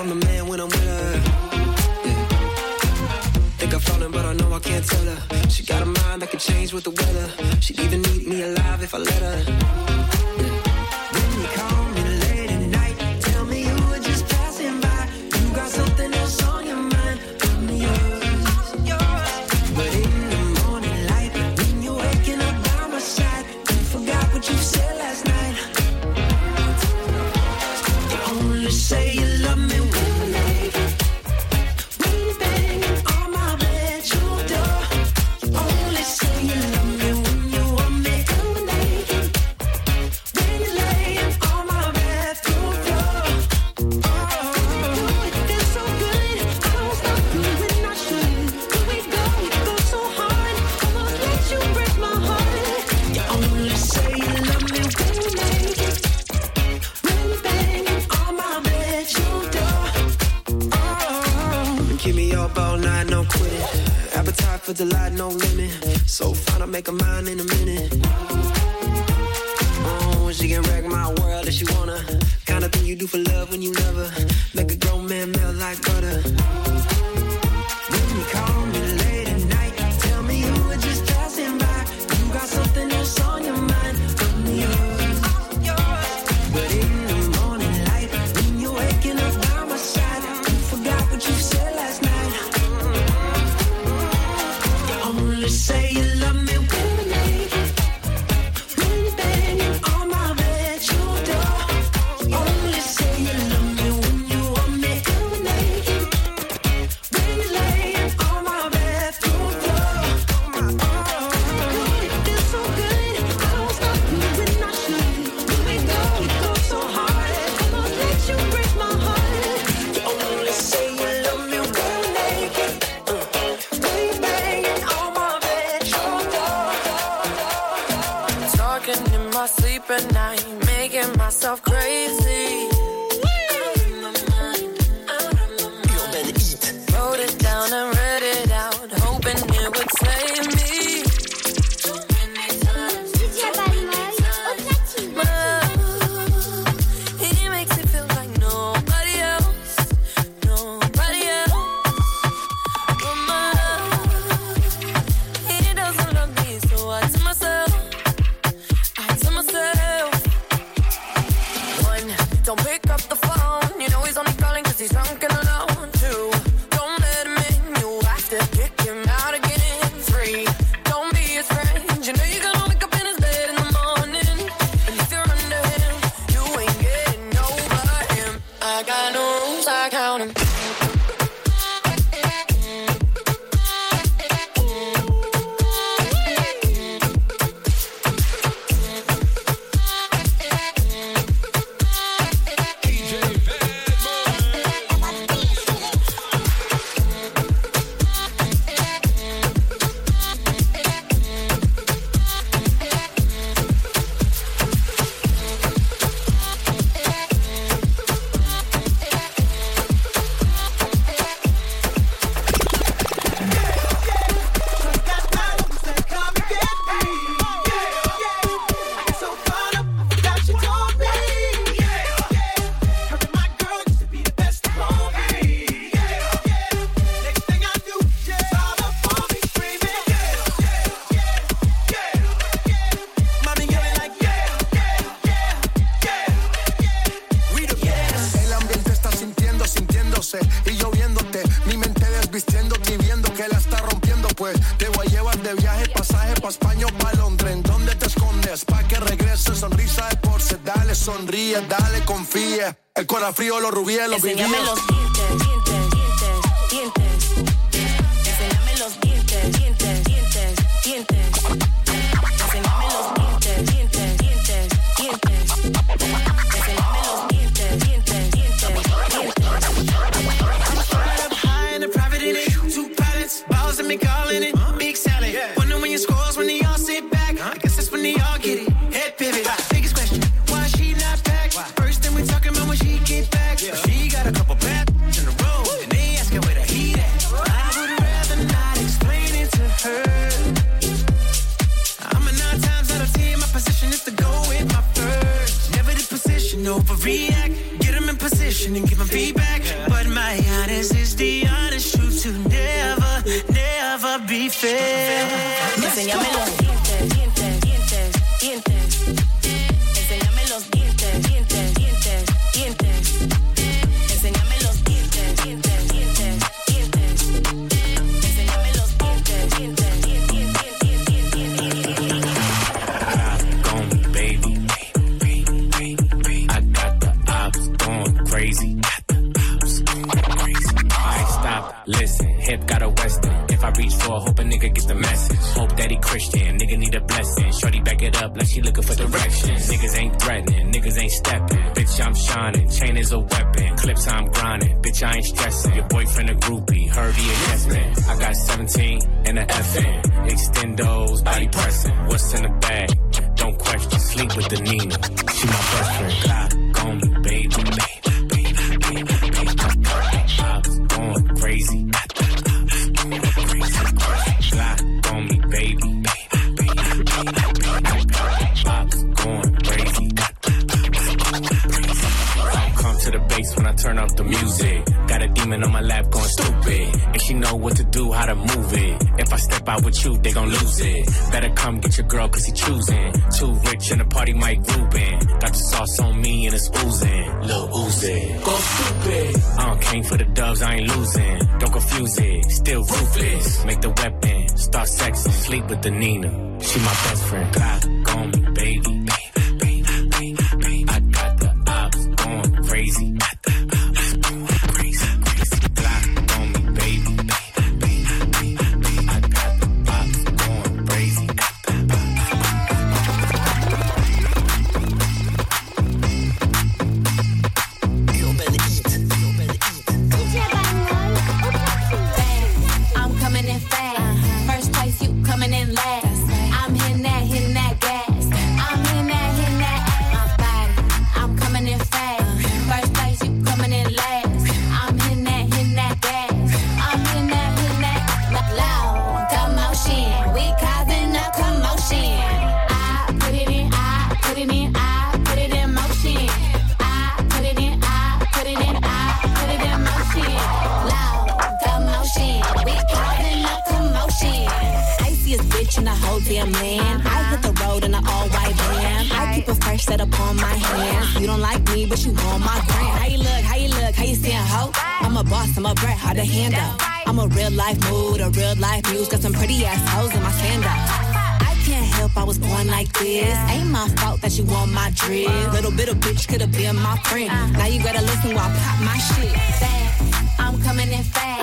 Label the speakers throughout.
Speaker 1: I'm the man when I'm with her. Think I'm falling, but I know I can't tell her. She got a mind that can change with the weather. She'd even eat me alive if I let her up all night, no quitting. Appetite for delight, no limit. So fine, I'll make a mind in a minute. Oh, she can wreck my world if she wanna. Kinda thing you do for love when you love her. Make a grown man melt like butter. When you call me
Speaker 2: myself crazy.
Speaker 3: vistiendo, viendo que la está rompiendo, pues te voy a llevar de viaje, pasaje pa' España o pa' Londres. ¿En dónde te escondes? Pa' que regrese, sonrisa de porce, dale, sonríe, dale, confía. El corazón frío, los rubíes, los
Speaker 2: Enséñame los dientes honest truth to never, never be fair.
Speaker 4: Listen. Hip got a western. If I reach for, hope a nigga get the message. Hope that he Christian, nigga need a blessing. Shorty back it up like she looking for directions. Niggas ain't threatening, niggas ain't stepping. Bitch, I'm shining, chain is a weapon. Clips I'm grinding, bitch, I ain't stressing. Your boyfriend a groupie, heard he a yes man. I got 17 and a FN. Extendos, body pressing. What's in the bag? Don't question, sleep with the Nina. She my best friend. Clock out with you, they gon' lose it. Better come get your girl cause he choosing. Too rich in the party, Mike Rubin. Got the sauce on me and it's oozing. Lil Uzi. Go stupid. I don't came for the dubs, I ain't losing. Don't confuse it. Still ruthless. Make the weapon. Start sexing. Sleep with the Nina. She my best friend. Clock on
Speaker 5: In the whole damn land. I hit the road in an all white van. I keep a fresh set up on my hands. You don't like me, but you want my brand. How you look? How you look? How you stand, ho? I'm a boss, I'm a brat, Hard to handle. I'm a real life mood, a real life muse. Got some pretty ass hoes in my sandals. I can't help I was born like this. Ain't my fault that you want my drip. Little bit of bitch could have been my friend. Now you gotta listen while I pop my shit. Fast, I'm coming in fast.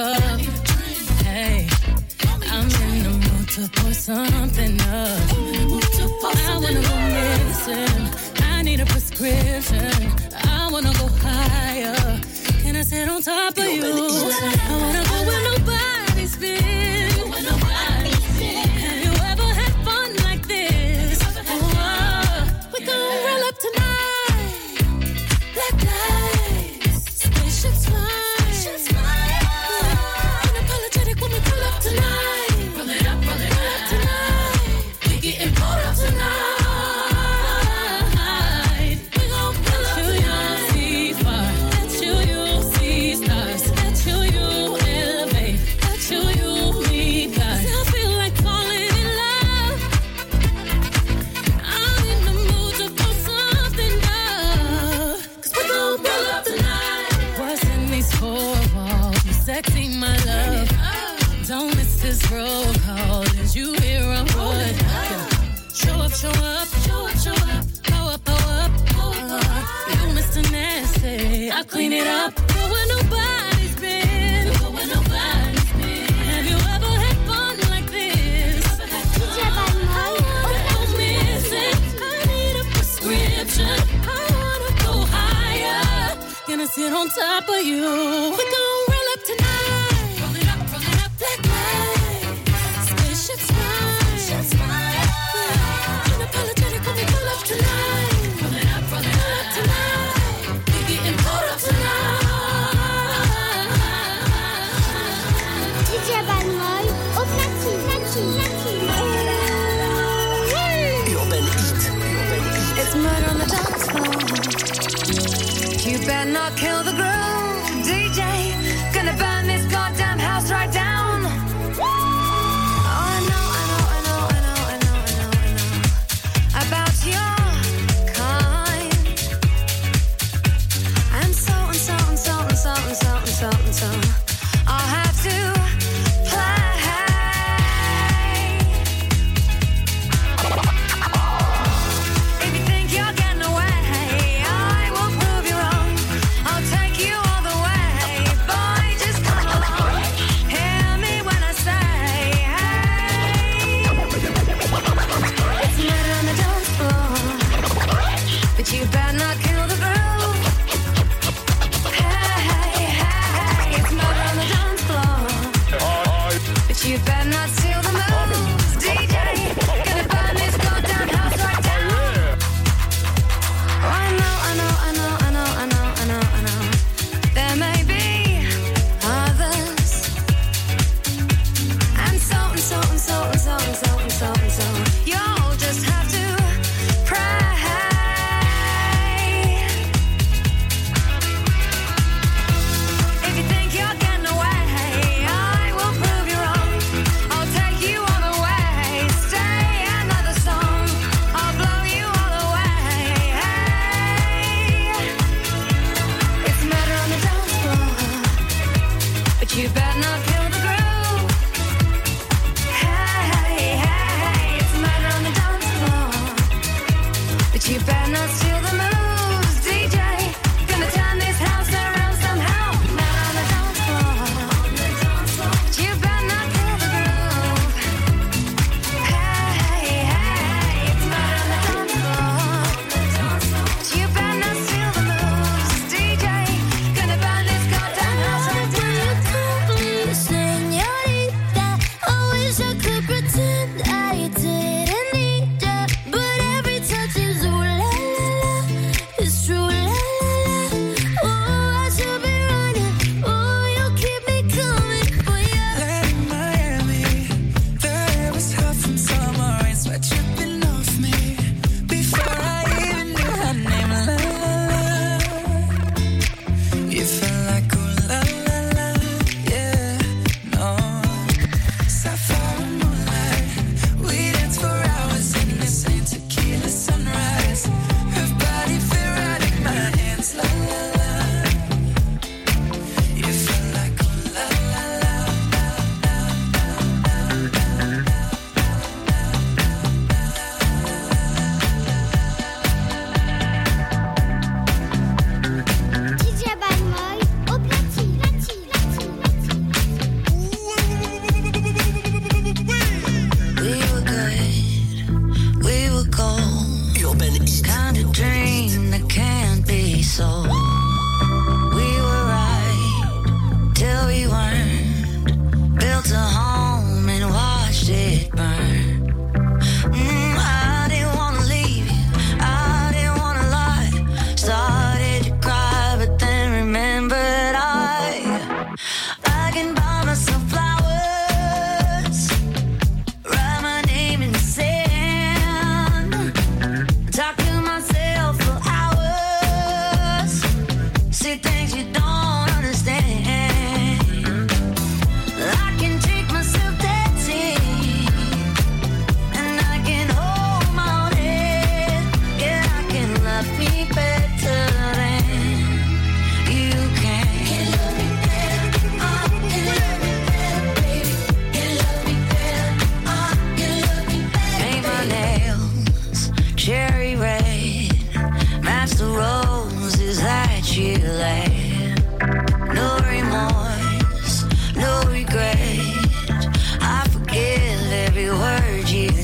Speaker 6: Cup. Hey, I'm in the mood to pour something up. Top of you.
Speaker 7: Kill the groove,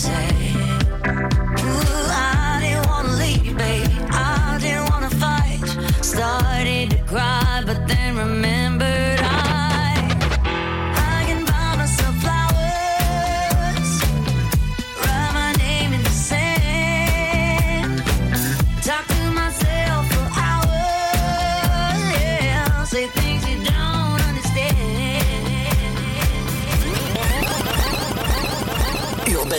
Speaker 7: say.